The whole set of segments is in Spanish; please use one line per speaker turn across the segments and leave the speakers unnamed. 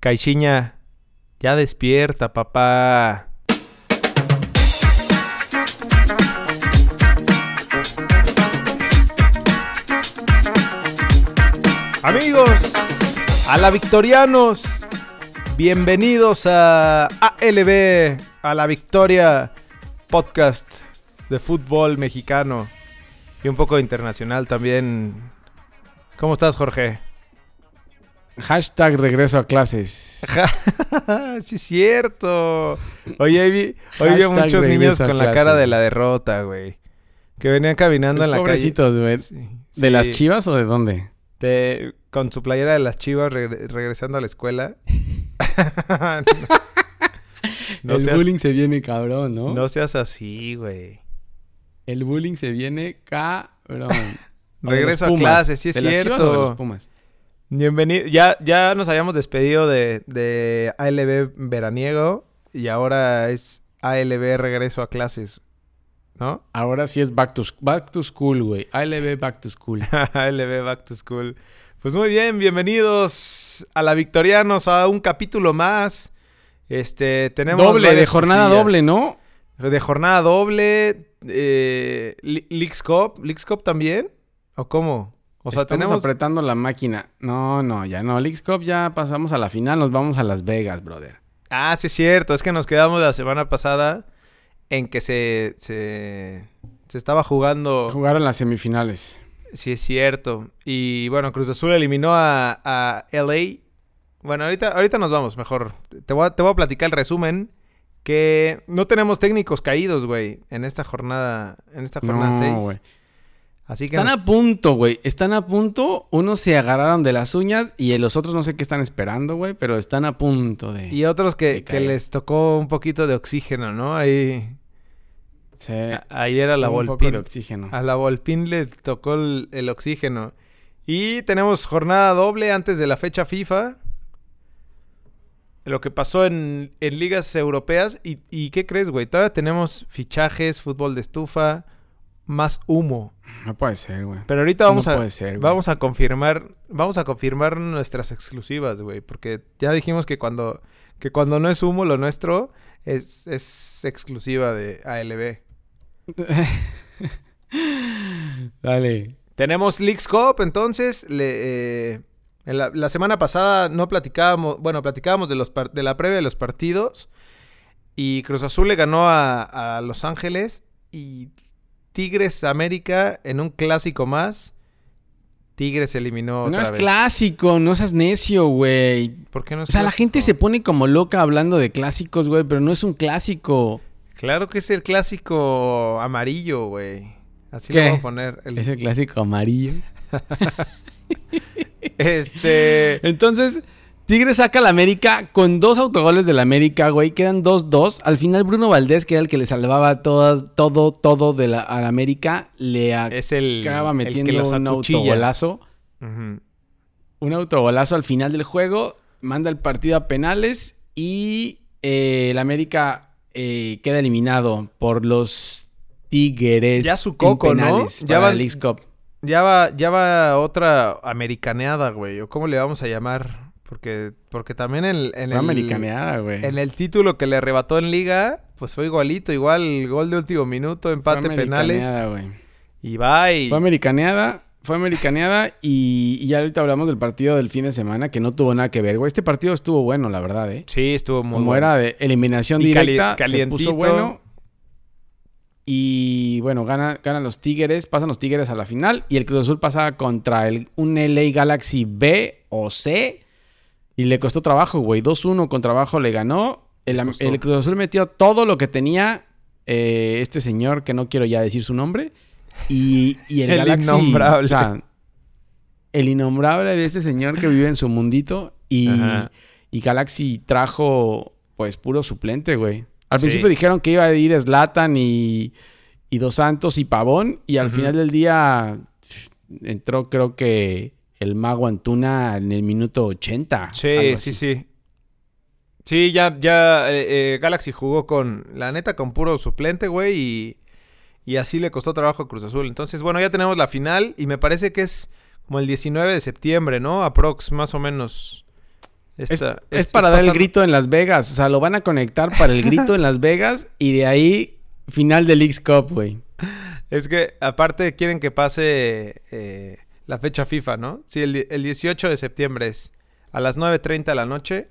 Caixinha, ya despierta, papá. Amigos, a la Victorianos, bienvenidos a ALB, a la Victoria Podcast de fútbol mexicano y un poco internacional también. ¿Cómo estás, Jorge?
Hashtag regreso a clases.
sí, es cierto. Oye, hoy vi, hoy vi a muchos niños con la cara de la derrota, güey. Que venían caminando en la calle.
Pobrecitos, güey.
Sí,
¿De
sí.
las chivas o de dónde?
De- con su playera de las chivas regre- regresando a la escuela. no,
el
seas,
bullying se viene cabrón, ¿no?
no seas así, güey.
El bullying se viene cabrón.
Regreso a clases, sí es
¿De las Chivas
cierto.
o de los Pumas?
Bienvenido. Ya, ya nos habíamos despedido de, de ALB veraniego y ahora es ALB regreso a clases. ¿No?
Ahora sí es back to, back to school, güey. ALB back to school.
ALB Back to School. Pues muy bien, bienvenidos a la Victorianos a un capítulo más. Este, tenemos
doble, de jornada
cosillas.
doble, ¿no?
De jornada doble, eh, Leagues Cup, Leagues Cup también, ¿o cómo? O sea,
Estamos
tenemos
apretando la máquina. No, no, ya no. Leagues Cup ya pasamos a la final. Nos vamos a Las Vegas, brother.
Ah, sí es cierto, es que nos quedamos la semana pasada en que se se, se estaba jugando,
Jugaron las semifinales.
sí es cierto. Y bueno, Cruz Azul eliminó a, a LA. Bueno, ahorita, ahorita nos vamos, mejor. Te voy, a, te voy a platicar el resumen. Que no tenemos técnicos caídos, güey, en esta jornada, en esta jornada
No,
6.
güey.
Así que
Están
nos-
a punto, güey. Están a punto. Unos se agarraron de las uñas y los otros no sé qué están esperando, güey. Pero están a punto de...
Y otros que,
de
que les tocó un poquito de oxígeno, ¿no? Ahí.
Sí,
Ayer a la
un poco
Volpín.
de oxígeno.
A la Volpín le tocó el, el oxígeno. Y tenemos jornada doble antes de la fecha FIFA. Lo que pasó en, en ligas europeas. ¿Y, y qué crees, güey? Todavía tenemos fichajes, fútbol de estufa, más humo.
No puede ser, güey.
Pero ahorita vamos
no
a
puede ser, güey.
vamos a confirmar, vamos a confirmar nuestras exclusivas, güey, porque ya dijimos que cuando que cuando no es humo lo nuestro es, es exclusiva de ALB.
Dale.
Tenemos Leagues Cup, entonces le, eh, en la, la semana pasada no platicábamos, bueno, platicábamos de los de la previa de los partidos y Cruz Azul le ganó a, a Los Ángeles y Tigres América en un clásico más. Tigres eliminó
No es
vez.
clásico, no seas necio, güey.
¿Por qué no es
O sea, la gente se pone como loca hablando de clásicos, güey, pero no es un clásico.
Claro que es el clásico amarillo, güey. Así
¿Qué?
lo voy a poner. El-
Es el clásico amarillo.
Este...
Entonces, Tigres saca al América con dos autogoles del América, güey. Quedan 2-2. Al final, Bruno Valdés, que era el que le salvaba todas, todo, todo de la, al América, le
Es el,
acaba
el
metiendo
que
un autogolazo. Un autogolazo al final del juego. Manda el partido a penales. Y eh, el América eh, queda eliminado por los Tigres.
Ya su
en
coco, ¿no?
penales
Ya
Leagues Cup.
Ya va, ya va otra americaneada, güey. ¿O cómo le vamos a llamar? Porque, porque también en, en el...
güey.
En el título que le arrebató en liga, pues fue igualito. Igual gol de último minuto, empate,
Fue
penales. Y bye.
Fue americaneada, fue americaneada y, y ya ahorita hablamos del partido del fin de semana que no tuvo nada que ver, güey. Este partido estuvo bueno, la verdad, ¿eh?
Sí, estuvo muy
Como
bueno.
era de eliminación
Y
directa, se puso bueno. Y bueno, gana, ganan los Tigres, pasan los Tigres a la final y el Cruz Azul pasa contra el, un LA Galaxy B o C y le costó trabajo, güey. 2-1 con trabajo le ganó. El, el Cruz Azul metió todo lo que tenía eh, este señor, que no quiero ya decir su nombre. Y, y el,
El
Galaxy.
innombrable.
O sea, el innombrable de este señor que vive en su mundito. Y, y Galaxy trajo, pues, puro suplente, güey. Al
Sí.
principio dijeron que iba a ir Slatan y, y Dos Santos y Pavón. Y al final del día entró, creo que, el mago Antuna en el minuto 80.
Sí, sí, sí. Sí, ya, ya eh, eh, Galaxy jugó con, la neta, con puro suplente, güey, y, y así le costó trabajo a Cruz Azul. Entonces, bueno, ya tenemos la final y me parece que es como el 19 de septiembre, ¿no? Aprox, más o menos.
Es, para dar el grito en Las Vegas. O sea, lo van a conectar para el grito en Las Vegas y de ahí final del X Cup, güey.
Es que aparte quieren que pase eh, la fecha FIFA, ¿no? Sí, el, el 18 de septiembre es a las 9.30 de la noche.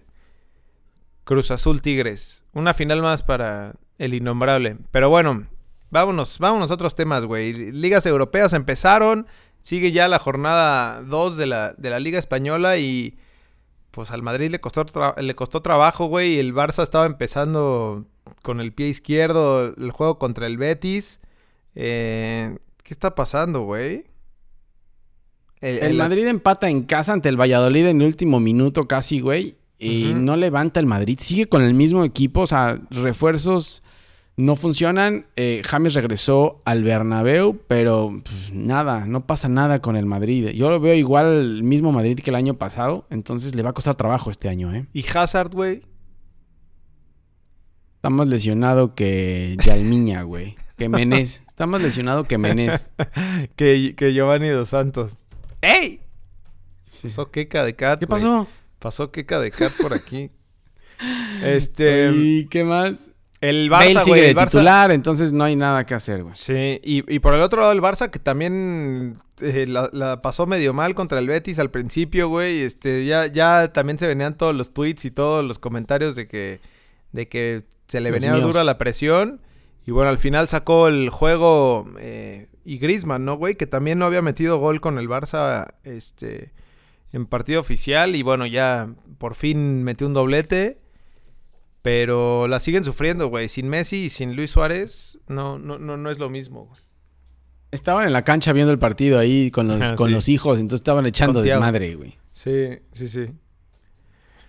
Cruz Azul Tigres. Una final más para el innombrable. Pero bueno, vámonos, vámonos a otros temas, güey. Ligas europeas empezaron. Sigue ya la jornada 2 de la, de la Liga Española y pues al Madrid le costó, le costó trabajo, güey. El Barça estaba empezando con el pie izquierdo el juego contra el Betis. Eh, ¿Qué está pasando, güey?
El, Madrid empata en casa ante el Valladolid en el último minuto casi, güey. Y no levanta el Madrid. Sigue con el mismo equipo. O sea, refuerzos no funcionan. Eh, James regresó al Bernabéu, pero pues, nada, no pasa nada con el Madrid. Yo lo veo igual el mismo Madrid que el año pasado, entonces le va a costar trabajo este año, ¿eh?
¿Y Hazard, güey?
Está más lesionado que Yalmiña, güey. Que Menés. Está más lesionado que Menés.
que, que Giovanni Dos Santos. ¡Ey! Pasó Keka de Cat.
¿Qué pasó?
Pasó Keka de Cat por aquí. este.
¿Y qué más?
El Barça, sigue
de titular, entonces no hay nada que hacer, güey.
Sí, y, por el otro lado el Barça que también eh, la, pasó medio mal contra el Betis al principio, güey. Este, ya, ya también se venían todos los tweets y todos los comentarios de que, de que se le venía dura la presión. Y bueno, al final sacó el juego eh, y Grisman, ¿no, güey? Que también no había metido gol con el Barça este, en partido oficial. Y bueno, ya por fin metió un doblete. Pero la siguen sufriendo, güey. Sin Messi y sin Luis Suárez, no, no, no, no es lo mismo, güey.
Estaban en la cancha viendo el partido ahí con los, ah, con los hijos, entonces estaban echando desmadre, güey.
Sí, sí, sí.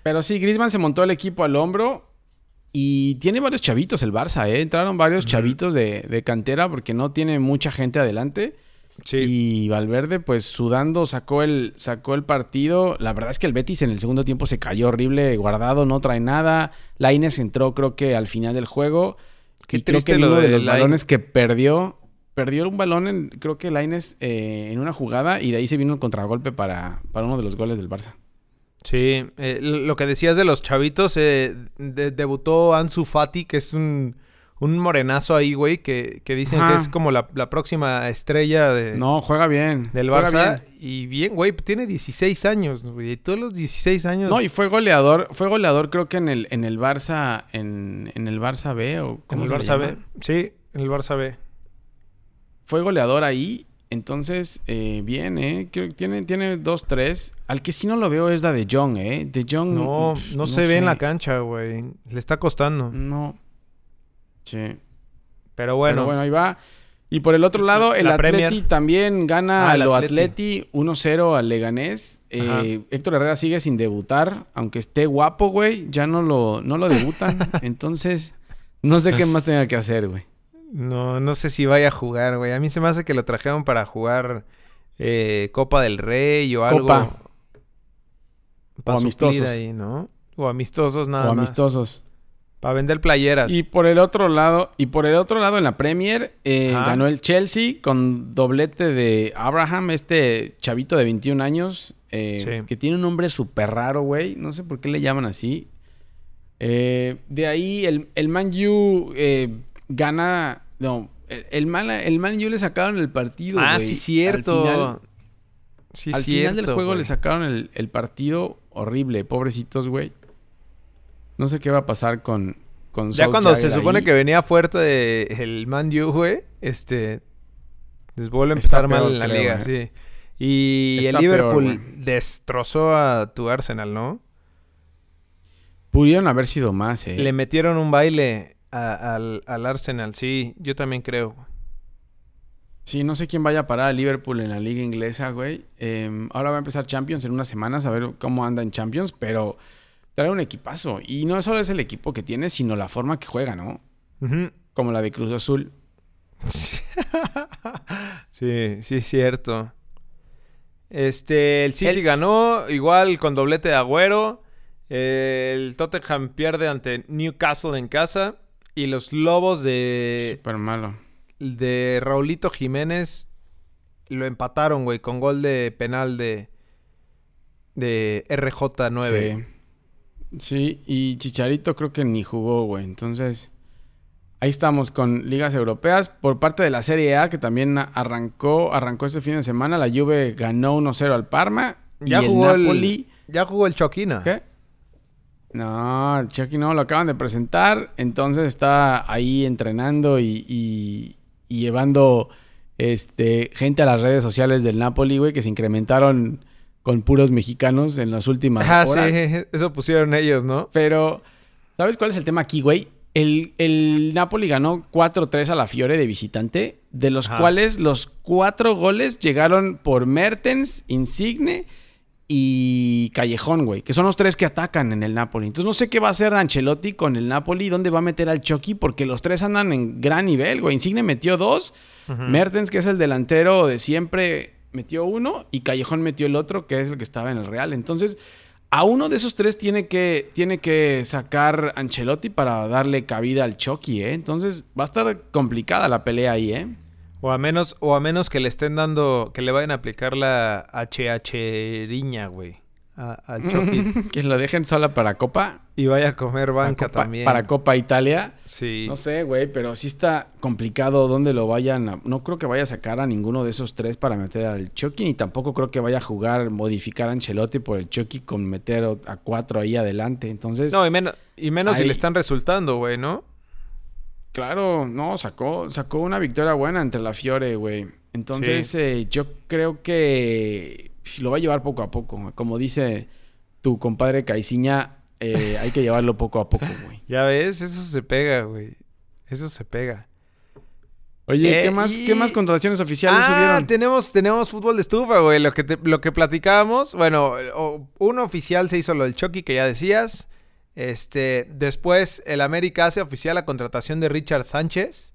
Pero sí, Griezmann se montó el equipo al hombro y tiene varios chavitos el Barça, ¿eh? Entraron varios chavitos de, de, cantera porque no tiene mucha gente adelante. Y Valverde, pues sudando, sacó el, sacó el partido. La verdad es que el Betis en el segundo tiempo se cayó horrible, guardado, no trae nada. Laines entró, creo que al final del juego. Qué triste creo que uno de, los balones que perdió, perdió un balón, en, creo que Laines eh, en una jugada y de ahí se vino un contragolpe para, para uno de los goles del Barça.
Sí, eh, lo que decías de los chavitos, eh, debutó Ansu Fati, que es un un morenazo ahí, güey, que, que dicen que es como la, próxima estrella de...
No, juega bien.
Del Barça. Y bien, güey, tiene 16 años, güey. Todos los 16 años...
No, y fue goleador, fue goleador creo que en el, en el Barça, en, en el Barça B o...
¿cómo en el Barça B, sí, en el Barça B.
Fue goleador ahí, entonces, eh, bien, ¿eh? tiene, tiene 2-3. Al que sí no lo veo es la de John, ¿eh? De John...
No, no, se ve en la cancha, güey. Le está costando.
No. Sí.
Pero bueno.
bueno, ahí va. Y por el otro lado, el Atleti también gana a ah, lo Atleti, 1-0 al Leganés. Eh, Héctor Herrera sigue sin debutar, aunque esté guapo, güey. Ya no lo, no lo debutan. Entonces, no sé qué más tenga que hacer, güey.
No, no sé si vaya a jugar, güey. A mí se me hace que lo trajeron para jugar eh, Copa del Rey o algo. Copa.
o amistosos.
Ahí, ¿no? O amistosos nada
más. O amistosos.
Para vender playeras.
Y por el otro lado, y por el otro lado en la Premier, eh, ganó el Chelsea con doblete de Abraham, este chavito de 21 años, eh, que tiene un nombre súper raro, güey. No sé por qué le llaman así. Eh, de ahí el, el Man U gana. No, el, Man, el Man U le sacaron el partido.
Ah, sí, cierto.
Al final, sí, al final del juego le sacaron el, el partido horrible, pobrecitos, güey. No sé qué va a pasar con, con
Ya cuando se supone que venía fuerte el Man U, güey, este... Les vuelve a empezar mal en la liga, sí. Y el Liverpool destrozó a tu Arsenal, ¿no?
Pudieron haber sido más, eh.
Le metieron un baile al, Arsenal, sí, yo también creo.
Sí, no sé quién vaya a parar a Liverpool en la liga inglesa, güey. Em, ahora va a empezar Champions en unas semanas, a ver cómo anda en Champions, pero trae un equipazo. Y no solo es el equipo que tiene, sino la forma que juega, ¿no? Como la de Cruz Azul.
sí, sí, es cierto. Este, el City ganó igual con doblete de Agüero. El Tottenham pierde ante Newcastle en casa. Y los Lobos de...
Súper malo.
De Raulito Jiménez lo empataron, güey, con gol de penal de... De RJ9. Sí.
Sí, y Chicharito creo que ni jugó, güey. Entonces, ahí estamos con ligas europeas. Por parte de la Serie A, que también arrancó, arrancó este fin de semana, la Juve ganó 1-0 al Parma.
Ya jugó el Napoli... Ya jugó el Choquina.
¿Qué? No, Chucky no, lo acaban de presentar. Entonces está ahí entrenando y, llevando este, gente a las redes sociales del Napoli, güey, que se incrementaron con puros mexicanos en las últimas
ah, sí, eso pusieron ellos, ¿no?
Pero, ¿sabes cuál es el tema aquí, güey? El, el Napoli ganó 4-3 a la Fiore de visitante, de los cuales los cuatro goles llegaron por Mertens, Insigne y Callejón, güey, que son los tres que atacan en el Napoli. Entonces no sé qué va a hacer Ancelotti con el Napoli, dónde va a meter al Chucky, porque los tres andan en gran nivel, güey. Insigne metió dos, Mertens, que es el delantero de siempre, metió uno, y Callejón metió el otro, que es el que estaba en el Real. Entonces, a uno de esos tres tiene que, tiene que sacar Ancelotti para darle cabida al Chucky, ¿eh? Entonces va a estar complicada la pelea ahí, ¿eh?
O a menos, o a menos que le estén dando, que le vayan a aplicar la HH riña, güey. Al Chucky.
que lo dejen sola para Copa.
Y vaya a comer banca también.
Para Copa Italia.
Sí.
No sé, güey, pero sí está complicado dónde lo vayan a... No creo que vaya a sacar a ninguno de esos tres para meter al Chucky, ni tampoco creo que vaya a jugar, modificar a Ancelotti por el Chucky con meter a cuatro ahí adelante. Entonces...
No, y menos, y menos si le están resultando, güey, ¿no?
Claro, no, sacó, sacó una victoria buena entre la Fiore, güey. Entonces, eh, yo creo que lo va a llevar poco a poco. Como dice tu compadre Caiciña, eh, hay que llevarlo poco a poco, güey.
Ya ves, eso se pega, güey. Eso se pega.
Oye, ¿qué, eh, más, ¿qué más contrataciones oficiales ah,
Tenemos, tenemos fútbol de estufa, güey. Lo que, lo que platicábamos. Bueno, uno oficial se hizo lo del Chucky que ya decías. Este, después el América hace oficial la contratación de Richard Sánchez.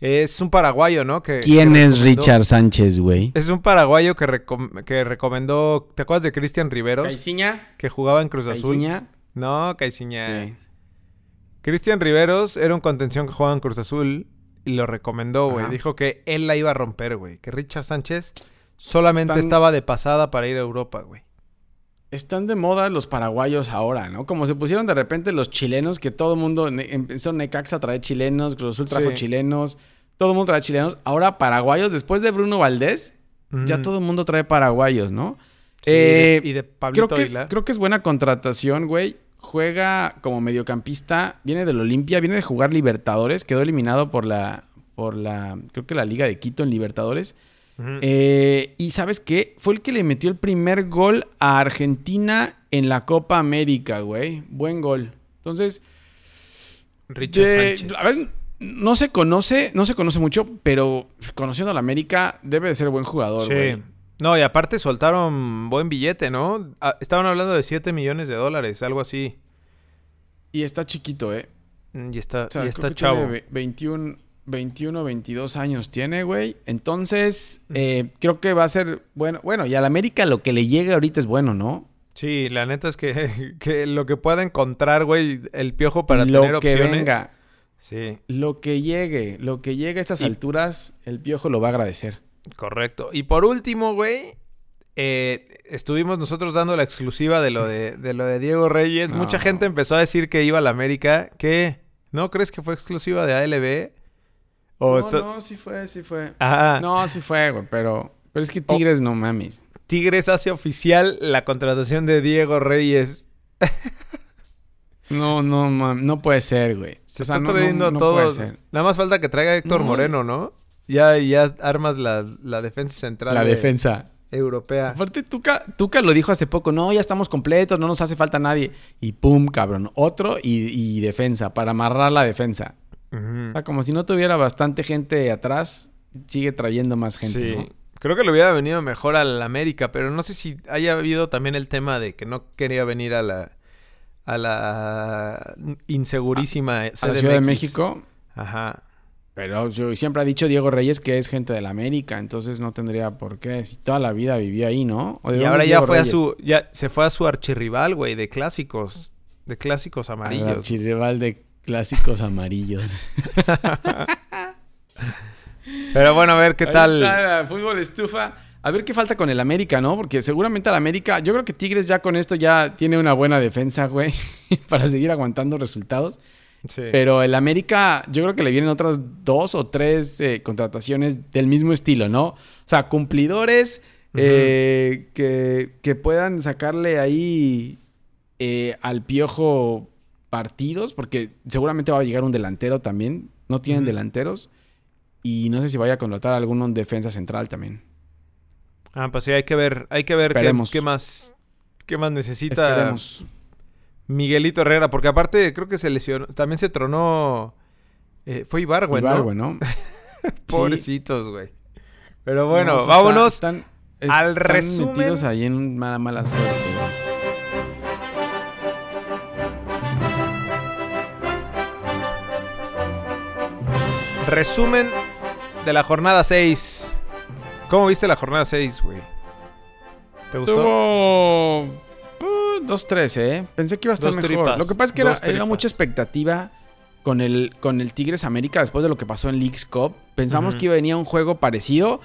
Es un paraguayo, ¿no? Que,
¿Quién es Richard Sánchez, güey?
Es un paraguayo que, que recomendó. ¿Te acuerdas de Cristian Riveros?
Caiciña.
Que jugaba en Cruz Azul. ¿Caiciña? No, Caiciña. Cristian Riveros era un contención que jugaba en Cruz Azul y lo recomendó, güey. Dijo que él la iba a romper, güey. Que Richard Sánchez solamente estaba de pasada para ir a Europa, güey.
Están de moda los paraguayos ahora, ¿no? Como se pusieron de repente los chilenos, que todo el mundo empezó Necaxa a traer chilenos, Cruz Azul trajo chilenos, todo el mundo trae chilenos. Ahora paraguayos, después de Bruno Valdés, ya todo el mundo trae paraguayos, ¿no?
Eh, y de Pablito
creo que, es, creo que es buena contratación, güey. Juega como mediocampista, viene del Olimpia, viene de jugar Libertadores, quedó eliminado por la, por la, creo que la Liga de Quito en Libertadores. Eh, y sabes qué? Fue el que le metió el primer gol a Argentina en la Copa América, güey. Buen gol. Entonces,
Richard Sánchez.
A ver, no se conoce, no se conoce mucho, pero conociendo a la América, debe de ser buen jugador, güey.
No, y aparte soltaron buen billete, ¿no? Ah, estaban hablando de 7 millones de dólares, algo así.
Y está chiquito, ¿eh?
Mm, y está, y está chavo.
21, 21, 22 años tiene, güey. Entonces, eh, creo que va a ser bueno. Bueno, y al América lo que le llega ahorita es bueno, ¿no?
Sí, la neta es que, que lo que pueda encontrar, güey, el piojo para tener opciones. Lo que venga. Sí.
Lo que llegue, lo que llegue a estas alturas, el piojo lo va a agradecer.
Correcto. Y por último, güey, eh, estuvimos nosotros dando la exclusiva de lo de, de lo de Diego Reyes. Mucha gente empezó a decir que iba a la América. ¿Qué? ¿No crees que fue exclusiva de ALB?
No, no, sí fue, sí fue. No, sí fue, güey, pero, pero es que Tigres no mames.
Tigres hace oficial la contratación de Diego Reyes.
no, no, no puede ser, güey.
Se está trayendo todo. Nada más falta que traiga Héctor Moreno, ¿no? Ya, ya armas la, defensa central.
La defensa.
Europea.
Aparte, Tuca, Tuca lo dijo hace poco, no, ya estamos completos, no nos hace falta nadie. Y pum, cabrón, otro y, y defensa, para amarrar la defensa como si no tuviera bastante gente atrás, sigue trayendo más gente. Sí.
Creo que le hubiera venido mejor al América, pero no sé si haya habido también el tema de que no quería venir a la a la insegurísima
a, la Ciudad de México.
Ajá.
Pero yo siempre ha dicho Diego Reyes que es gente de la América, entonces no tendría por qué. Si toda la vida vivía ahí, ¿no?
y ahora ya fue a su, ya se fue a su archirrival, güey, de clásicos, de clásicos amarillos.
archirrival de Clásicos amarillos.
Pero bueno, a ver qué tal.
fútbol estufa. A ver qué falta con el América, ¿no? Porque seguramente al América, yo creo que Tigres ya con esto ya tiene una buena defensa, güey, para seguir aguantando resultados. Sí. Pero el América, yo creo que le vienen otras dos o tres eh, contrataciones del mismo estilo, ¿no? O sea, cumplidores eh, que, que, puedan sacarle ahí eh, al piojo partidos, porque seguramente va a llegar un delantero también. No tienen delanteros. Y no sé si vaya a contratar a alguno en defensa central también.
Ah, pues sí, hay que ver, hay que ver qué, qué, más, qué más necesita Miguelito Herrera, porque aparte creo que se lesionó, también se tronó, eh, fue Ibargüen,
Ibargüen, ¿no?
Pobrecitos, güey. Pero bueno, vámonos están, al resumen. metidos
ahí en mala, mala suerte,
Resumen de la jornada 6. ¿Cómo viste la jornada 6, güey?
¿Te gustó? Tuvo... 2-3, uh, ¿eh? Pensé que iba a estar mejor. lo que pasa es que era, mucha expectativa con el, con el Tigres América después de lo que pasó en Leagues Cup. Pensamos que iba a venir un juego parecido,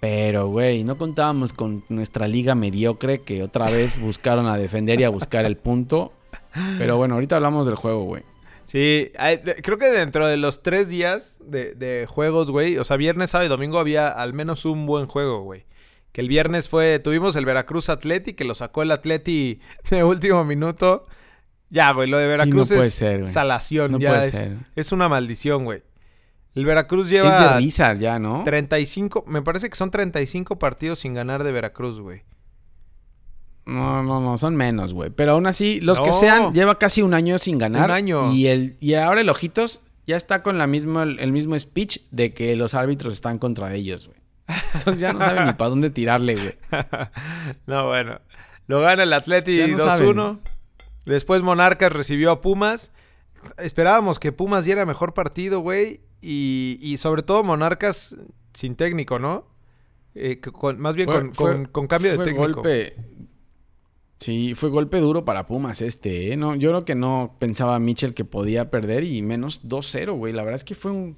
pero, güey, no contábamos con nuestra liga mediocre que otra vez buscaron a defender y a buscar el punto. Pero bueno, ahorita hablamos del juego, güey.
Sí, creo que dentro de los tres días de, juegos, güey, o sea, viernes, sábado y domingo había al menos un buen juego, güey. Que el viernes fue, tuvimos el Veracruz Atleti, que lo sacó el Atleti de último minuto. Ya, güey, lo de Veracruz es salación, no ya puede es, ser. es una maldición, güey. El Veracruz lleva...
Es de risa ya, ¿no?
35, me parece que son 35 partidos sin ganar de Veracruz, güey.
No, no, no, son menos, güey. Pero aún así, los que sean, lleva casi un año sin ganar. Un año. Y, el, y ahora el Ojitos ya está con la misma, el, mismo speech de que los árbitros están contra ellos, güey. Entonces ya no saben ni para dónde tirarle, güey.
no, bueno. Lo gana el Atleti 2-1. Después Monarcas recibió a Pumas. Esperábamos que Pumas diera mejor partido, güey. Y, y sobre todo Monarcas sin técnico, ¿no? Eh, con, más bien con, con, cambio de técnico.
Golpe, Sí, fue golpe duro para Pumas este, ¿eh? No, yo creo que no pensaba Mitchell que podía perder y menos 2-0, güey. La verdad es que fue un,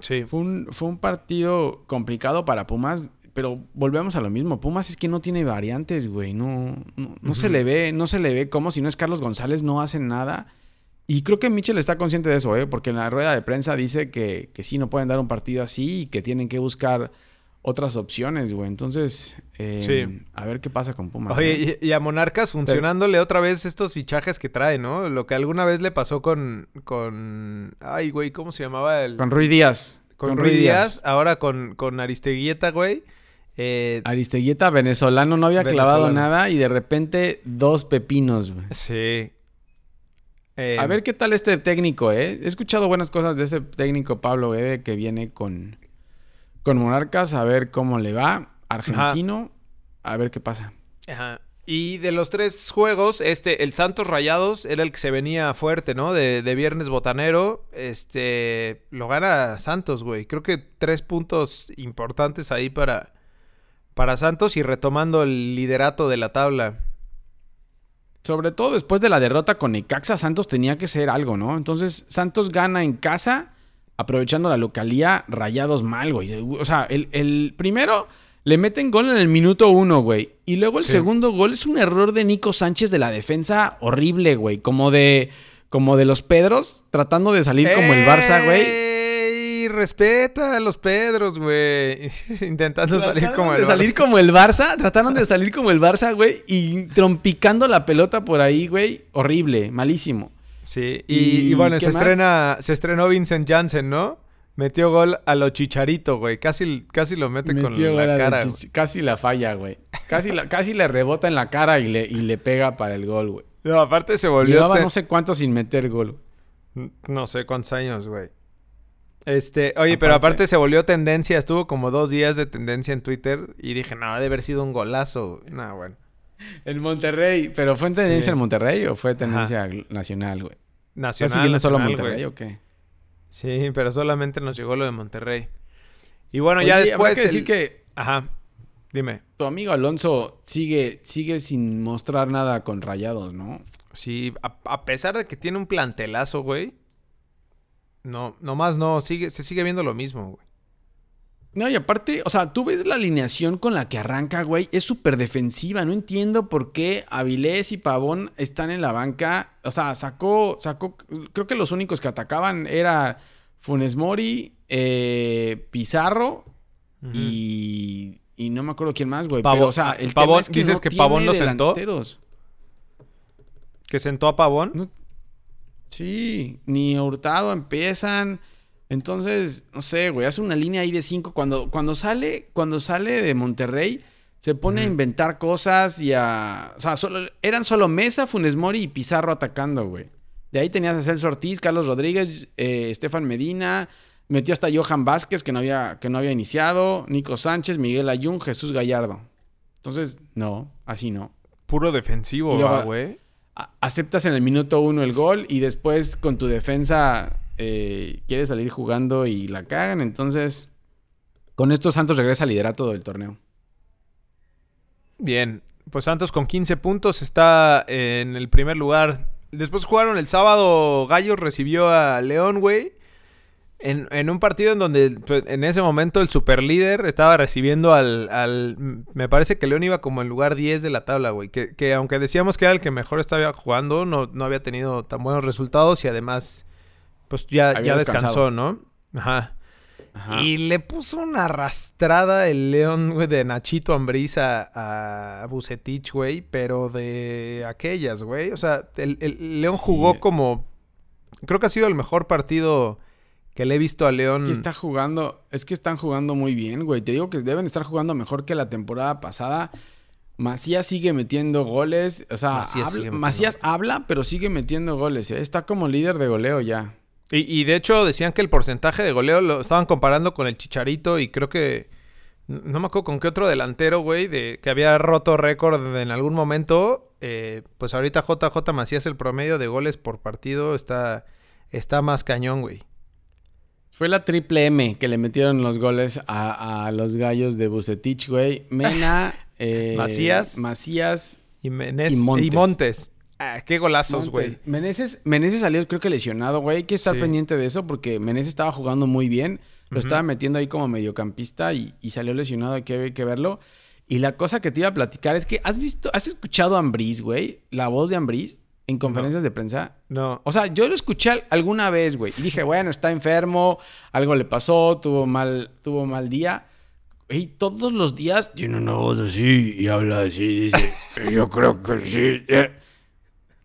sí. fue un, fue un partido complicado para Pumas, pero volvemos a lo mismo. Pumas es que no tiene variantes, güey. No, no, se le ve, no se le ve como si no es Carlos González, no hacen nada. Y creo que Mitchell está consciente de eso, ¿eh? Porque en la rueda de prensa dice que, que sí, no pueden dar un partido así y que tienen que buscar otras opciones, güey. Entonces, em, a ver qué pasa con Pumas.
Oye, y, a Monarcas funcionándole otra vez estos fichajes que trae, ¿no? Lo que alguna vez le pasó con. con ay, güey, ¿cómo se llamaba el.
Con Rui Díaz.
Con, Rui Díaz, ahora con, con Aristeguieta, güey.
Eh, Aristeguieta, venezolano, no había clavado nada y de repente dos pepinos, güey.
Sí.
a em, ver qué tal este técnico, ¿eh? He escuchado buenas cosas de ese técnico Pablo, ¿eh? Que viene con con Monarcas, a ver cómo le va. Argentino, a ver qué pasa.
Ajá. Y de los tres juegos, este, el Santos Rayados era el que se venía fuerte, ¿no? De, viernes botanero. Este, lo gana Santos, güey. Creo que tres puntos importantes ahí para, para Santos y retomando el liderato de la tabla.
Sobre todo después de la derrota con Necaxa, Santos tenía que ser algo, ¿no? Entonces, Santos gana en casa aprovechando la localía, rayados mal, güey. O sea, el, primero le meten gol en el minuto uno, güey. Y luego el segundo gol es un error de Nico Sánchez de la defensa horrible, güey. Como de, como de los Pedros, tratando de salir como el Barça, güey.
Respeta a los Pedros, güey. Intentando salir como el
de salir como el Barça. Trataron de salir como el Barça, güey. Y trompicando la pelota por ahí, güey. Horrible, malísimo.
Sí, y, bueno, se estrena, se estrenó Vincent Janssen, ¿no? Metió gol a lo chicharito, güey. Casi, casi lo mete con la cara.
Casi la falla, güey. Casi, la, casi le rebota en la cara y le, y le pega para el gol, güey.
No, aparte se volvió.
Llevaba no sé cuánto sin meter gol.
No sé cuántos años, güey. Este, oye, pero aparte se volvió tendencia, estuvo como dos días de tendencia en Twitter y dije, no, debe haber sido un golazo. No, bueno.
En Monterrey. ¿Pero fue en tendencia en Monterrey o fue tendencia nacional, güey?
Nacional. ¿Estás siguiendo
solo Monterrey o qué?
Sí, pero solamente nos llegó lo de Monterrey. Y bueno, ya después.
Que decir que.
Ajá. Dime.
Tu amigo Alonso sigue, sigue sin mostrar nada con rayados, ¿no?
Sí, a, pesar de que tiene un plantelazo, güey. No, nomás no, sigue, se sigue viendo lo mismo, güey.
No, y aparte, o sea, tú ves la alineación con la que arranca, güey, es súper defensiva. No entiendo por qué Avilés y Pavón están en la banca. O sea, sacó, sacó, creo que los únicos que atacaban era Funes Mori, eh, Pizarro y, y no me acuerdo quién más, güey. Pero, o sea, el
Pavón, es que dices que Pavón lo sentó. ¿Que sentó a Pavón?
sí, ni Hurtado empiezan. Entonces, no sé, güey, hace una línea ahí de cinco. Cuando, cuando, sale, cuando sale de Monterrey, se pone a inventar cosas y a. O sea, solo, eran solo Mesa, Funes Mori y Pizarro atacando, güey. De ahí tenías a Celso Ortiz, Carlos Rodríguez, eh, Estefan Medina. Metió hasta Johan Vázquez, que no, había, que no había iniciado. Nico Sánchez, Miguel Ayun, Jesús Gallardo. Entonces, no, así no.
Puro defensivo, güey.
Aceptas en el minuto uno el gol y después con tu defensa eh, quiere salir jugando y la cagan. Entonces, con esto Santos regresa al liderato del torneo.
Bien, pues Santos con 15 puntos está en el primer lugar. Después jugaron el sábado, Gallos recibió a León, güey. En, un partido en donde pues, en ese momento el superlíder estaba recibiendo al, Me parece que León iba como en lugar 10 de la tabla, güey. Que, que, aunque decíamos que era el que mejor estaba jugando, no, no había tenido tan buenos resultados y además pues ya, ya descansó, ¿no? Ajá. Y le puso una arrastrada el León, güey, de Nachito Ambrisa a, Bucetich, güey, pero de aquellas, güey. O sea, el, León jugó como... Creo que ha sido el mejor partido que le he visto a León.
Que está jugando, es que están jugando muy bien, güey. Te digo que deben estar jugando mejor que la temporada pasada. Macías sigue metiendo goles. O sea, Macías, habla, pero sigue metiendo goles. ¿eh? Está como líder de goleo ya.
Y, de hecho decían que el porcentaje de goleo lo estaban comparando con el Chicharito y creo que... No me acuerdo con qué otro delantero, güey, de que había roto récord en algún momento. Eh, pues ahorita JJ Macías el promedio de goles por partido está, está más cañón, güey.
Fue la triple M que le metieron los goles a, los gallos de Bucetich, güey. Mena, eh,
Macías,
Macías
y, y Montes. Ah, qué golazos, güey.
Meneses, Meneses salió creo que lesionado, güey. Hay que estar pendiente de eso porque Meneses estaba jugando muy bien. Lo estaba metiendo ahí como mediocampista y, salió lesionado. Hay que, que, verlo. Y la cosa que te iba a platicar es que has visto, has escuchado a Ambriz, güey. La voz de Ambriz en conferencias de prensa.
No.
O sea, yo lo escuché alguna vez, güey. Y dije, bueno, está enfermo, algo le pasó, tuvo mal, tuvo mal día. Y todos los días tiene una voz así y habla así. Dice, yo creo que sí. Eh".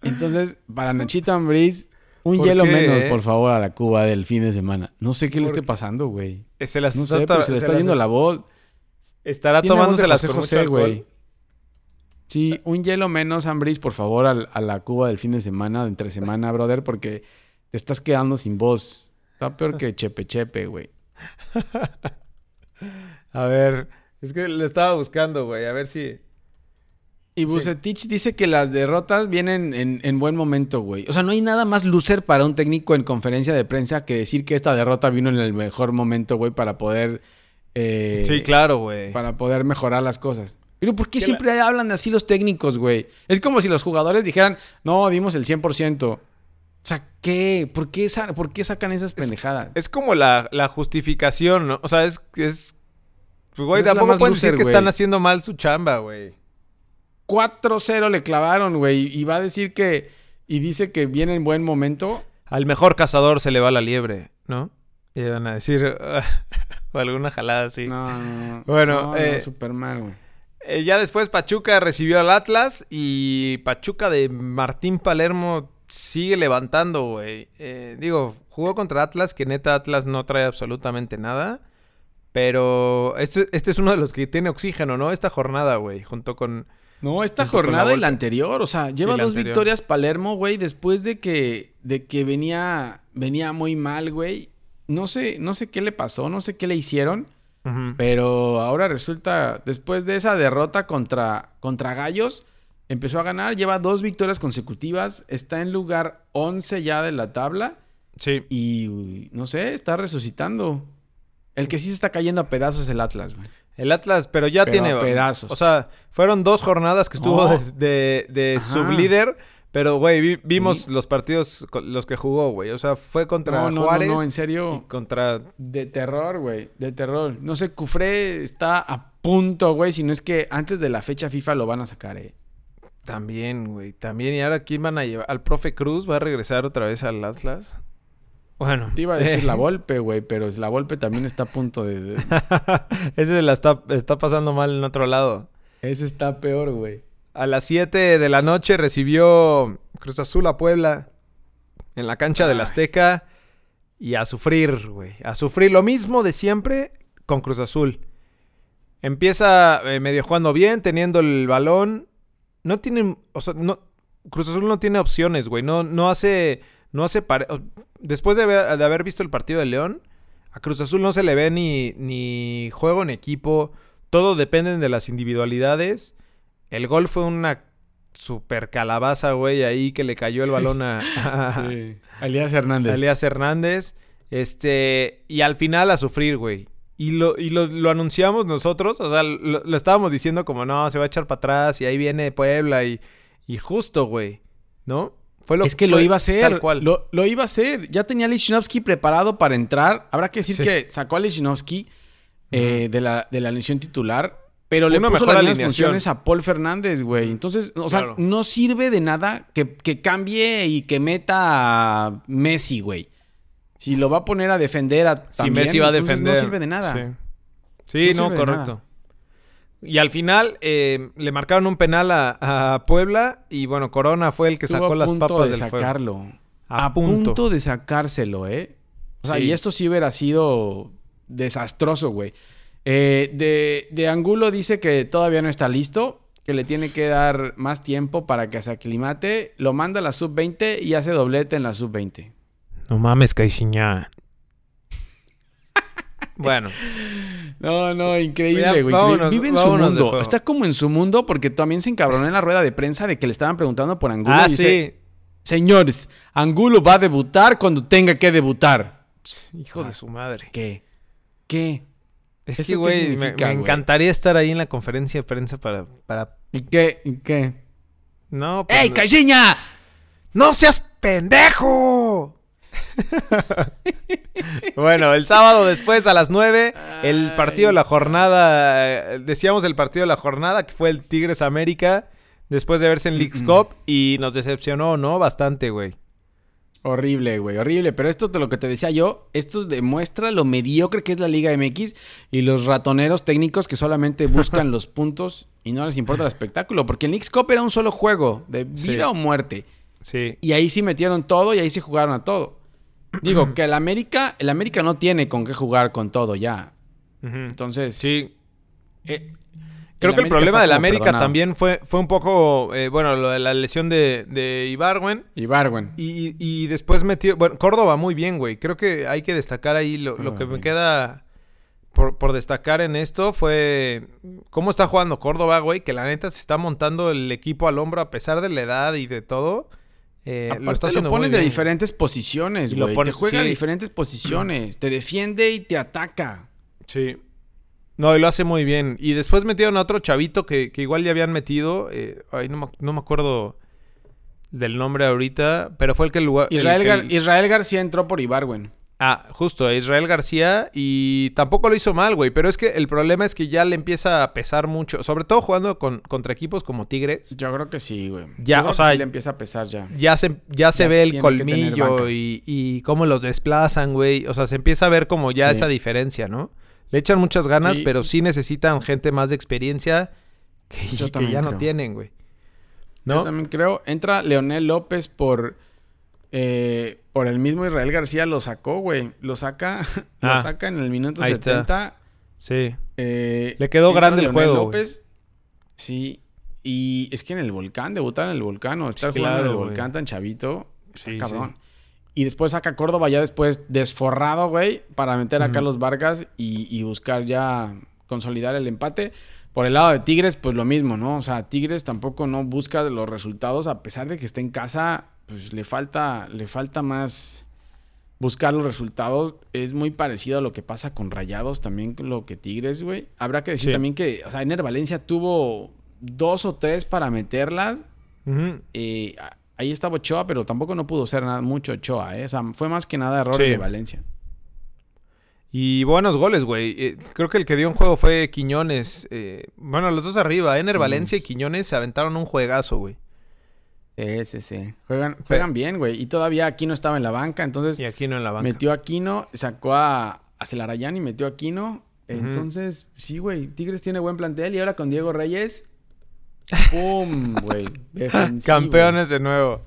Entonces, para Nachito Ambriz, un hielo menos, por favor, a la Cuba del fin de semana. No sé qué le esté pasando, güey.
Se
no sé, pero se le está yendo la voz.
Estará tomándose las José, güey.
Sí, un hielo menos, Ambris, por favor, a, la Cuba del fin de semana, de entre semana, brother, porque te estás quedando sin voz. Está peor que Chepe Chepe, güey.
a ver, es que le estaba buscando, güey, a ver si...
Y Bucetich dice que las derrotas vienen en, buen momento, güey. O sea, no hay nada más lucer para un técnico en conferencia de prensa que decir que esta derrota vino en el mejor momento, güey, para poder...
Eh, sí, claro, güey.
Para poder mejorar las cosas. Pero ¿por qué siempre hablan así los técnicos, güey? Es como si los jugadores dijeran, no, dimos el 100%. O sea, ¿qué? ¿Por qué, ¿Por qué sacan esas pendejadas?
Es, como la, justificación, ¿no? O sea, es... es pues, güey, tampoco pueden decir que están haciendo mal su chamba, güey.
4-0 le clavaron, güey. Y va a decir que. Y dice que viene en buen momento.
Al mejor cazador se le va la liebre, ¿no? Y van a decir. o alguna jalada así.
No, no,
Bueno, no,
eh, súper mal, güey.
Eh, ya después Pachuca recibió al Atlas. Y Pachuca de Martín Palermo sigue levantando, güey. Eh, digo, jugó contra Atlas, que neta Atlas no trae absolutamente nada. Pero este, este es uno de los que tiene oxígeno, ¿no? Esta jornada, güey, junto con
no, esta jornada y la anterior, o sea, lleva dos victorias Palermo, güey, después de que, de que venía, venía muy mal, güey. No sé, no sé qué le pasó, no sé qué le hicieron, pero ahora resulta, después de esa derrota contra, contra Gallos, empezó a ganar, lleva dos victorias consecutivas, está en lugar 11 ya de la tabla.
Sí.
Y, no sé, está resucitando. El que sí se está cayendo a pedazos es el Atlas, güey.
El Atlas, pero ya tiene.
pedazos.
O sea, fueron dos jornadas que estuvo de, de, sublíder. Pero, güey, vimos los partidos, los que jugó, güey. O sea, fue contra no, Juárez. No, no,
en serio.
contra.
De terror, güey. De terror. No sé, Cufré está a punto, güey. Si no es que antes de la fecha FIFA lo van a sacar, eh.
También, güey. También. ¿Y ahora quién van a llevar? ¿Al profe Cruz? ¿Va a regresar otra vez al Atlas? Bueno.
Te iba a decir la Volpe, güey, pero la Volpe también está a punto de.
Ese la está, está pasando mal en otro lado.
Ese está peor, güey.
A las 7 de la noche recibió Cruz Azul a Puebla en la cancha del Azteca. Y a sufrir, güey. A sufrir lo mismo de siempre con Cruz Azul. Empieza eh, medio jugando bien, teniendo el balón. No tiene. O sea, no. Cruz Azul no tiene opciones, güey. No, no hace. No hace. Después de haber, de haber, visto el partido de León, a Cruz Azul no se le ve ni, ni juego en equipo. Todo depende de las individualidades. El gol fue una super calabaza, güey, ahí que le cayó el balón a,
a Hernández.
Alias Hernández. Este, y al final a sufrir, güey. Y, lo, y lo, anunciamos nosotros, o sea, lo, estábamos diciendo como, no, se va a echar para atrás y ahí viene Puebla y, y justo, güey, ¿no?
Fue lo, es que lo iba a hacer. Tal cual. Lo, lo, iba a hacer. Ya tenía a Lichnowsky preparado para entrar. Habrá que decir que sacó a Lichnowsky eh, de, la, de la lesión titular pero le puso las funciones a Paul Fernández, güey. Entonces, o sea, no sirve de nada que, cambie y que meta a Messi, güey. Si lo va a poner a defender a
Si Messi va a defender.
No sirve de nada.
Sí, no, correcto. Y al final eh, le marcaron un penal a, Puebla y bueno, Corona fue el que sacó las papas de
sacarlo. A, punto. de sacárselo, ¿eh? O sea, y esto sí hubiera sido desastroso, güey. Eh, de, de Angulo dice que todavía no está listo, que le tiene que dar más tiempo para que se aclimate. Lo manda a la sub-20 y hace doblete en la sub-20.
No mames, Caixinha. Bueno.
No, no, increíble, güey. Vive en su mundo. Está como en su mundo porque también se encabronó en la rueda de prensa de que le estaban preguntando por Angulo.
Ah, sí.
Señores, Angulo va a debutar cuando tenga que debutar.
Hijo de su madre.
¿Qué? ¿Qué?
Es que, güey, me, encantaría estar ahí en la conferencia de prensa para... para...
¿Y qué? ¿Y qué?
No,
pues... ¡Ey, Caixinha! ¡No seas pendejo!
bueno, el sábado después a las 9, el partido de la jornada, decíamos el partido de la jornada, que fue el Tigres América, después de verse en Leagues Cup, y nos decepcionó, ¿no? Bastante, güey.
Horrible, güey, horrible. Pero esto de lo que te decía yo, esto demuestra lo mediocre que es la Liga MX y los ratoneros técnicos que solamente buscan los puntos y no les importa el espectáculo. Porque el Knicks Cup era un solo juego, de vida o muerte.
Sí.
Y ahí sí metieron todo y ahí sí jugaron a todo. Digo, que el América, el América no tiene con qué jugar con todo ya. Entonces.
Sí. Eh, Creo que el problema del América también fue, fue un poco, eh, bueno, lo de la lesión de, de Ibarwen.
Ibarwen.
Y, y, después metió, bueno, Córdoba muy bien, güey. Creo que hay que destacar ahí lo, lo que me queda por, por, destacar en esto fue cómo está jugando Córdoba, güey. Que la neta se está montando el equipo al hombro a pesar de la edad y de todo.
Eh, lo está haciendo lo pone de diferentes posiciones, güey. Te juega a diferentes posiciones. Te defiende y te ataca.
Sí. No, y lo hace muy bien. Y después metieron a otro chavito que, igual ya habían metido. Eh, ay, no me, acuerdo del nombre ahorita, pero fue el que el lugar.
Israel, Israel García entró por Ibarwen.
Ah, justo, Israel García. Y tampoco lo hizo mal, güey. Pero es que el problema es que ya le empieza a pesar mucho. Sobre todo jugando con, contra equipos como Tigres.
Yo creo que sí, güey.
Ya, o sea.
le empieza a pesar ya.
Ya se, ya se ve el colmillo y, y, cómo los desplazan, güey. O sea, se empieza a ver como ya esa diferencia, ¿no? Le echan muchas ganas, pero sí necesitan gente más de experiencia que, ya no tienen, güey.
¿No? Yo también creo. Entra Leonel López por. Eh, por el mismo Israel García lo sacó, güey. Lo saca. lo ah, saca en el minuto 70.
Sí. Eh, Le quedó grande el juego.
López. Sí. Y es que en el volcán, debutar en el volcán o estar jugando en el volcán tan chavito. Sí, cabrón. Y después saca Córdoba ya después desforrado, güey, para meter a Carlos Vargas y, buscar ya consolidar el empate. Por el lado de Tigres, pues lo mismo, ¿no? O sea, Tigres tampoco no busca los resultados, a pesar de que está en casa, pues le falta, le falta más buscar los resultados. Es muy parecido a lo que pasa con Rayados, también con lo que Tigres, güey. Habrá que decir también que, o sea, Ener Valencia tuvo dos o tres para meterlas. Eh, ahí estaba Ochoa, pero tampoco no pudo ser nada, mucho Ochoa, ¿eh? O sea, fue más que nada error de Valencia.
Y buenos goles, güey. Eh, creo que el que dio un juego fue Quiñones. Eh, bueno, los dos arriba. Ener Valencia y Quiñones se aventaron un juegazo, güey.
Sí, sí, sí. Juegan, juegan bien, güey. Y todavía Aquino estaba en la banca, entonces...
Y Aquino en la banca.
Metió a Aquino, sacó a, a Celarayán y metió a Aquino. Entonces, sí, güey. Tigres tiene buen plantel. Y ahora con Diego Reyes... ¡Pum, güey!
Campeones de nuevo.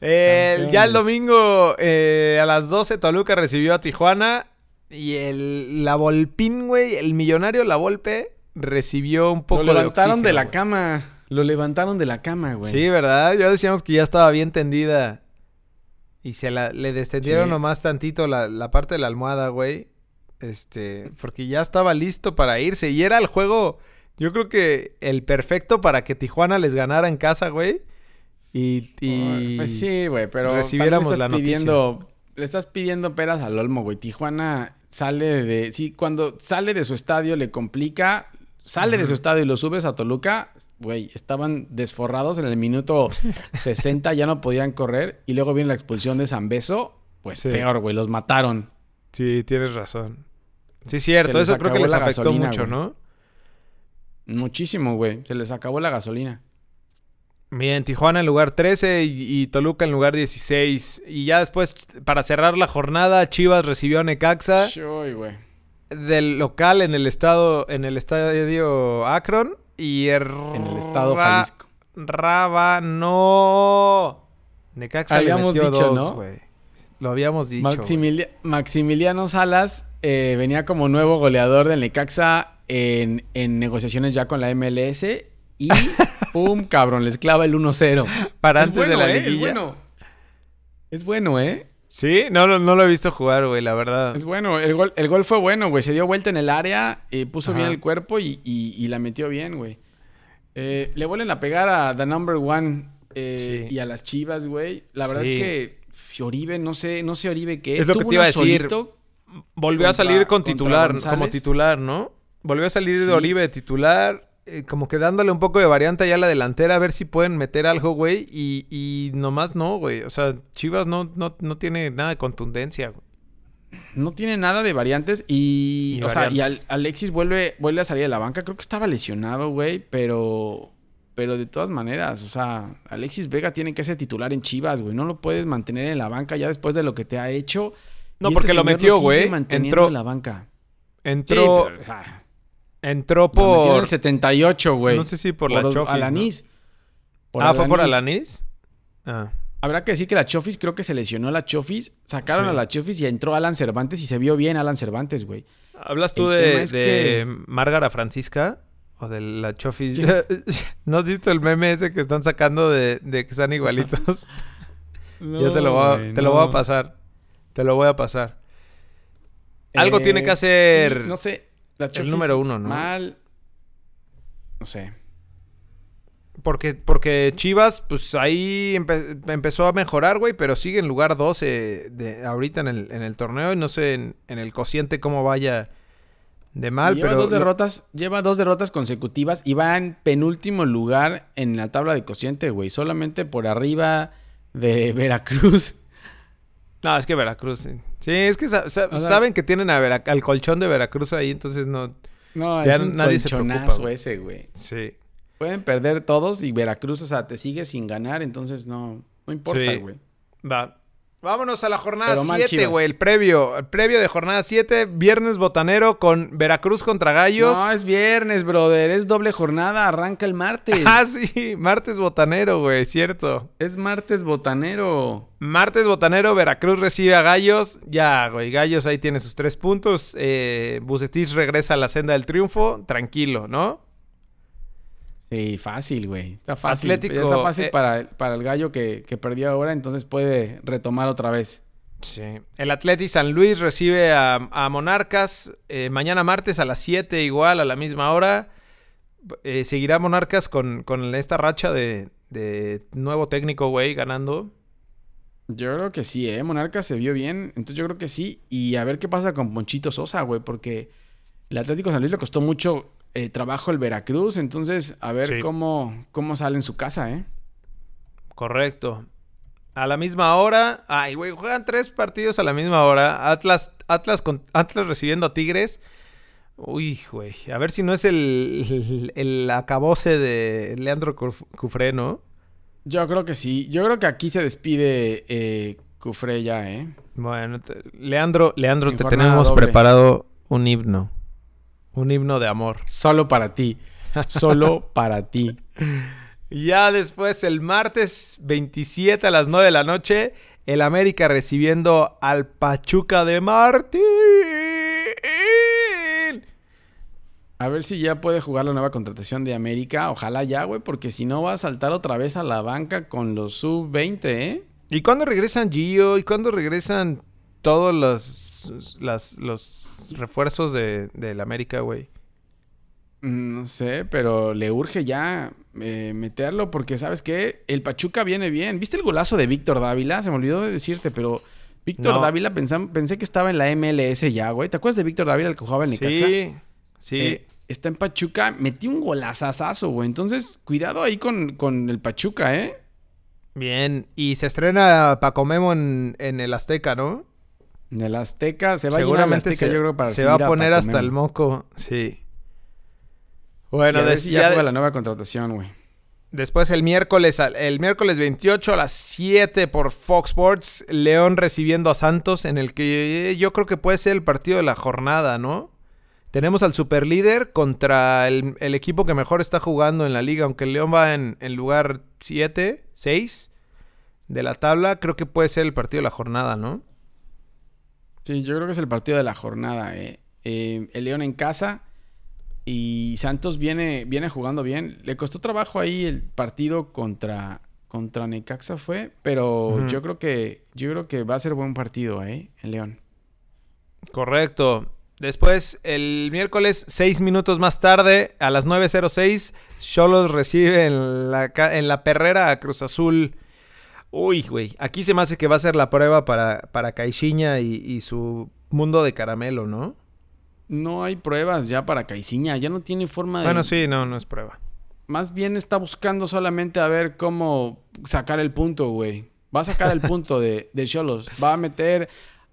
ya el domingo eh, a las 12 Toluca recibió a Tijuana y el, la Volpín, güey, el millonario La Volpe recibió un poco
de Lo levantaron de, la cama. Lo levantaron de la cama, güey.
Sí, ¿verdad? Ya decíamos que ya estaba bien tendida. Y se la, le descendieron nomás tantito la, la parte de la almohada, güey. Este, porque ya estaba listo para irse. Y era el juego, yo creo que el perfecto para que Tijuana les ganara en casa, güey. Y, y
pues sí, güey, pero recibiéramos la pidiendo, Le estás pidiendo peras al olmo, güey. Tijuana sale de. Sí, cuando sale de su estadio le complica. Sale de su estadio y lo subes a Toluca, güey, estaban desforrados en el minuto 60, ya no podían correr. Y luego viene la expulsión de San Beso, pues peor, güey, los mataron.
Sí, tienes razón. Sí, cierto, eso creo que les afectó mucho, ¿no?
Muchísimo, güey, se les acabó la gasolina.
Bien, Tijuana en lugar 13 y, Toluca en lugar 16. Y ya después, para cerrar la jornada, Chivas recibió a Necaxa. Del local en el estado, en el estadio Akron. Y
en el estado Jalisco.
Raba, no. Necaxa habíamos dicho, dos, ¿no? Lo habíamos dicho.
Maximiliano Salas eh, venía como nuevo goleador del Necaxa en, en negociaciones ya con la MLS y ¡pum! cabrón, les clava el 1-0.
Para antes de la ¿eh? Es
bueno. Es bueno, ¿eh?
Sí, no, no, lo he visto jugar, güey, la verdad.
Es bueno, el gol, el gol fue bueno, güey. Se dio vuelta en el área, eh, puso bien el cuerpo y, la metió bien, güey. Eh, le vuelven a pegar a The Number One eh, y a las Chivas, güey. La verdad es que Oribe, no sé, no sé Oribe qué
es. Es lo que te iba a decir. Volvió a salir con titular, como titular, ¿no? Volvió a salir de Oribe de titular. Eh, como que dándole un poco de variante allá a la delantera, a ver si pueden meter algo, güey. Y, y nomás no, güey. O sea, Chivas no, no, no tiene nada de contundencia,
No tiene nada de variantes y, o sea, y Alexis vuelve, vuelve a salir de la banca. Creo que estaba lesionado, güey, pero, pero de todas maneras, o sea, Alexis Vega tiene que ser titular en Chivas, güey. No lo puedes mantener en la banca ya después de lo que te ha hecho.
No, porque este lo metió, güey. Entró
en la banca.
Entró. Entró por.
en el 78, güey.
No sé si por, la Chofis.
Alanis.
ah, ¿fue por Alanis?
Ah. Habrá que decir que la Chofis creo que se lesionó la Chofis. Sacaron a la Chofis y entró Alan Cervantes y se vio bien Alan Cervantes, güey.
¿Hablas tú de, de Márgara Francisca? ¿O de la Chofis? ¿No has visto el meme ese que están sacando de, que están igualitos? Ya te lo, voy a, te lo voy a pasar. Te lo voy a pasar. Algo tiene que eh, hacer.
no sé
el número uno, ¿no?
Mal. No sé.
Porque, porque Chivas, pues ahí empezó a mejorar, güey, pero sigue en lugar 12 de, ahorita en el, en el torneo y no sé en, el cociente cómo vaya de mal,
lleva
pero...
Dos derrotas, Lleva dos derrotas consecutivas y va en penúltimo lugar en la tabla de cociente, güey, solamente por arriba de Veracruz.
No, es que Veracruz, sí. Sí, es que saben que tienen a al colchón de Veracruz ahí, entonces no.
No, es un nadie se preocupa, ese, güey.
Sí.
Pueden perder todos y Veracruz, o sea, te sigue sin ganar, entonces no, no importa, güey.
Va. Vámonos a la jornada 7, güey. El previo. El previo de jornada 7. Viernes botanero con Veracruz contra Gallos.
No, es viernes, brother. Es doble jornada. Arranca el martes.
ah, sí. Martes botanero, güey. Cierto.
Es martes botanero.
Martes botanero. Veracruz recibe a Gallos. Ya, güey. Gallos ahí tiene sus tres puntos. Eh, Bucetich regresa a la senda del triunfo. Tranquilo, ¿no?
Sí, fácil, güey. Está fácil. Atlético, está fácil eh, para, el gallo que, perdió ahora, entonces puede retomar otra vez.
Sí. El Atleti San Luis recibe a, Monarcas eh, mañana martes a las 7 igual, a la misma hora. Eh, ¿Seguirá Monarcas con, esta racha de, nuevo técnico, güey, ganando?
Yo creo que sí, ¿eh? Monarcas se vio bien, entonces yo creo que sí. Y a ver qué pasa con Ponchito Sosa, güey, porque el Atlético San Luis le costó mucho eh, trabajo el Veracruz, entonces a ver cómo, cómo sale en su casa, ¿eh?
Correcto. A la misma hora. Ay, güey, juegan tres partidos a la misma hora. Atlas, Atlas, con, Atlas recibiendo a Tigres. Uy, güey. A ver si no es el, el, acabose de Leandro Cufré, ¿no?
Yo creo que sí. Yo creo que aquí se despide eh, Cufré ya, ¿eh?
Bueno, Leandro, Leandro, te tenemos preparado un himno. Un himno de amor.
Solo para ti. Solo para ti.
Ya después, el martes 27 a las 9 de la noche, el América recibiendo al Pachuca de Martín.
A ver si ya puede jugar la nueva contratación de América. Ojalá ya, güey, porque si no va a saltar otra vez a la banca con los sub-20, ¿eh?
¿Y cuándo regresan Gio? ¿Y cuándo regresan todos los, los refuerzos de, del América, güey?
No sé, pero le urge ya eh, meterlo porque, ¿sabes qué? El Pachuca viene bien. ¿Viste el golazo de Víctor Dávila? Se me olvidó de decirte, pero Víctor Dávila pensé que estaba en la MLS ya, güey. ¿Te acuerdas de Víctor Dávila, el que jugaba en Necaxa?
Sí. Sí.
Eh, está en Pachuca, metió un golazazazo, güey. Entonces, cuidado ahí con, el Pachuca, ¿eh?
Bien. Y se estrena Paco Memo en, el Azteca, ¿no?
En el Azteca, se va
Seguramente a Azteca, se, yo creo, para Se va a poner hasta el moco, sí. Bueno,
ya, la nueva contratación, güey.
Después el miércoles, el miércoles 28 a las 7 por Fox Sports, León recibiendo a Santos, en el que yo creo que puede ser el partido de la jornada, ¿no? Tenemos al superlíder contra el, equipo que mejor está jugando en la liga, aunque el León va en, lugar 7, 6 de la tabla, creo que puede ser el partido de la jornada, ¿no?
Sí, yo creo que es el partido de la jornada. Eh. Eh, el León en casa y Santos viene, viene jugando bien. Le costó trabajo ahí el partido contra, contra Necaxa fue, pero yo creo que yo creo que va a ser buen partido, ¿eh? El León.
Correcto. Después, el miércoles, seis minutos más tarde, a las 9.06, Cholos recibe en la, en la perrera a Cruz Azul. Uy, güey, aquí se me hace que va a ser la prueba para, para Caixinha y, su mundo de caramelo, ¿no?
No hay pruebas ya para Caixinha, ya no tiene forma de...
Bueno, sí, no, no es prueba.
Más bien está buscando solamente a ver cómo sacar el punto, güey. Va a sacar el punto de Cholos. Va a meter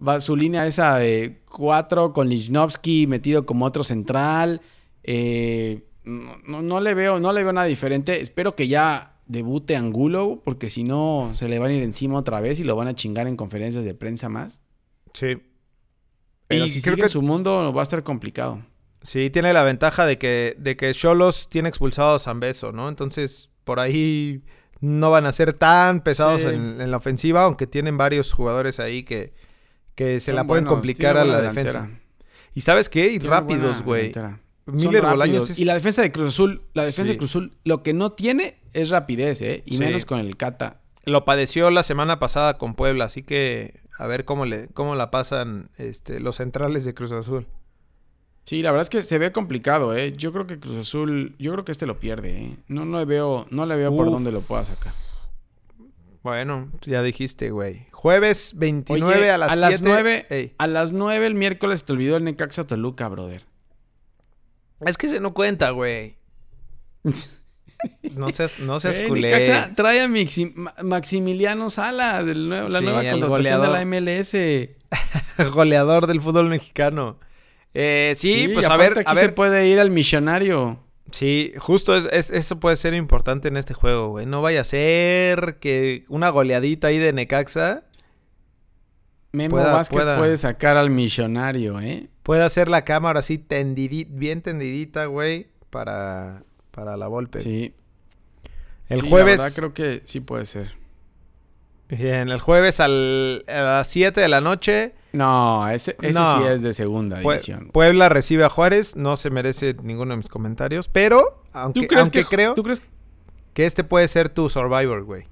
va su línea esa de cuatro con Lichnowsky metido como otro central. Eh, no, le veo, no le veo nada diferente. Espero que ya debute Angulo, porque si no se le van a ir encima otra vez y lo van a chingar en conferencias de prensa más.
Sí.
Pero si creo que su mundo va a estar complicado.
Sí, tiene la ventaja de que, de que Cholos tiene expulsado a Zambeso, ¿no? Entonces, por ahí no van a ser tan pesados en, la ofensiva, aunque tienen varios jugadores ahí que, que se la pueden complicar a la defensa. ¿Y sabes qué? Y rápidos, güey.
Miller Bolaños Y la defensa de Cruz Azul, la defensa de Cruz Azul, lo que no tiene es rapidez, ¿eh? Y menos con el Cata.
Lo padeció la semana pasada con Puebla, así que a ver cómo, le, cómo la pasan este, los centrales de Cruz Azul.
Sí, la verdad es que se ve complicado, ¿eh? Yo creo que Cruz Azul, yo creo que este lo pierde, ¿eh? No, no le veo, no le veo por dónde lo pueda sacar.
Bueno, ya dijiste, güey. Jueves 29 a las
a Las 9, A las 9 el miércoles te olvidó el Necaxa Toluca, brother.
Es que se no cuenta, güey. No seas, no seas culé.
Necaxa trae a Maximiliano Sala, del nuevo, la nueva contratación de la MLS.
goleador del fútbol mexicano. Eh, sí, pues a ver.
Aquí se puede ir al millonario.
Sí, justo es, eso puede ser importante en este juego, güey. No vaya a ser que una goleadita ahí de Necaxa.
Memo Vázquez puede sacar al millonario, ¿eh?
Puede hacer la cámara así tendidita, bien tendidita, güey, para, para la golpe.
Sí.
El jueves. La
verdad creo que sí puede ser.
Bien, el jueves al, a las 7 de la noche
no, ese, sí es de segunda división.
Puebla recibe a Juárez, no se merece ninguno de mis comentarios, pero aunque, creo ¿tú crees? que este puede ser tu Survivor, güey.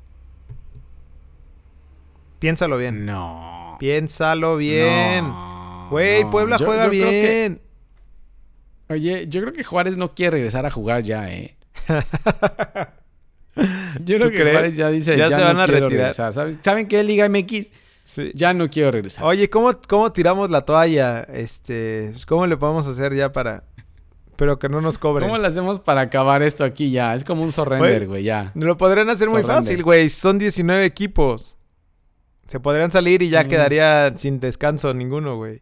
Piénsalo bien.
No.
Piénsalo bien. Güey, Puebla juega bien.
Oye, yo creo que Juárez no quiere regresar a jugar ya, eh. yo creo que Juárez ya dice, ya, se van a retirar. ¿Saben qué? Liga MX ya no quiero regresar.
Oye, ¿cómo, ¿cómo tiramos la toalla? Este, ¿Cómo le podemos hacer ya para, pero que no nos cobren.
¿Cómo lo hacemos para acabar esto aquí ya? Es como un surrender, güey, ya.
Lo podrían hacer muy fácil, güey. Son 19 equipos. Se podrían salir y ya quedaría sin descanso ninguno, güey.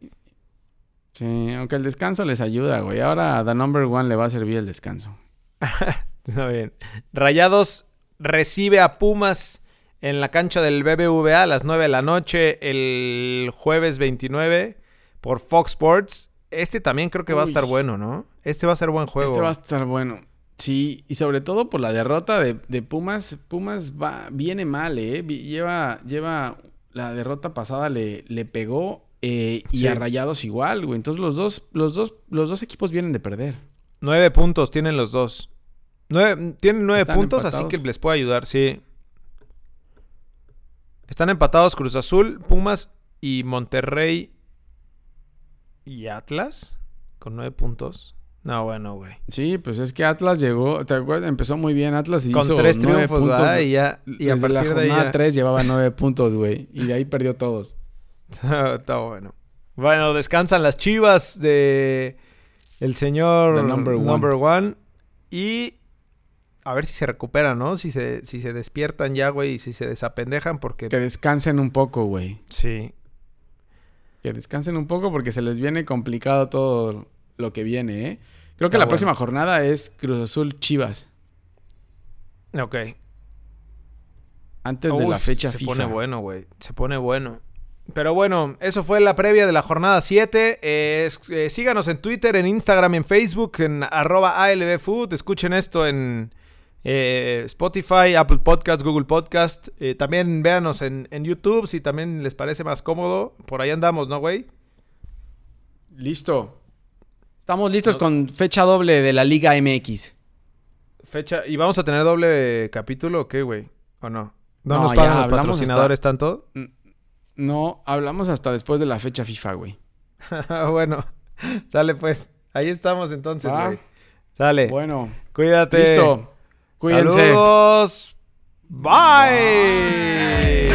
Sí, aunque el descanso les ayuda, güey. Ahora a The Number One le va a servir el descanso.
Está bien. Rayados recibe a Pumas en la cancha del BBVA a las 9 de la noche el jueves 29 por Fox Sports. Este también creo que va a estar bueno, ¿no? Este va a ser buen juego.
Este va a estar bueno. Sí, y sobre todo por la derrota de, Pumas. Pumas va, viene mal, ¿eh? Lleva, lleva la derrota pasada le, le pegó eh, y a Rayados igual, güey. Entonces los dos, los dos, los dos equipos vienen de perder.
Nueve puntos tienen los dos. tienen nueve puntos, así que les puedo ayudar, sí. Están empatados Cruz Azul, Pumas y Monterrey y Atlas con nueve puntos. No, bueno, güey.
Sí, pues es que Atlas llegó, ¿te acuerdas? Empezó muy bien Atlas y
con tres triunfos, puntos, Y ya
y a partir la jornada de tres llevaba nueve puntos, güey, y de ahí perdió todos.
Está bueno. Bueno, descansan las Chivas de el señor number one. y a ver si se recuperan, ¿no? Si se, si se despiertan ya, güey, y si se desapendejan porque...
Que descansen un poco, güey.
Sí.
Que descansen un poco porque se les viene complicado todo lo que viene, ¿eh? Creo que la próxima jornada es Cruz Azul Chivas.
Ok.
Antes de la fecha
se pone bueno, güey. Se pone bueno. Pero bueno, eso fue la previa de la jornada 7. Eh, síganos en Twitter, en Instagram, en Facebook, en arroba ALBFood. Escuchen esto en eh, Spotify, Apple Podcast, Google Podcast. Eh, también véanos en, en, YouTube si también les parece más cómodo. Por ahí andamos, ¿no, güey?
Listo. Estamos listos con fecha doble de la Liga MX.
Fecha. ¿Y vamos a tener doble capítulo o qué, güey? ¿O no? ¿No, nos pagan los patrocinadores tanto?
No, hablamos hasta después de la fecha FIFA, güey.
bueno, sale pues. Ahí estamos entonces, güey. Sale.
Bueno.
Cuídate.
Listo.
Cuídense. Saludos. Bye.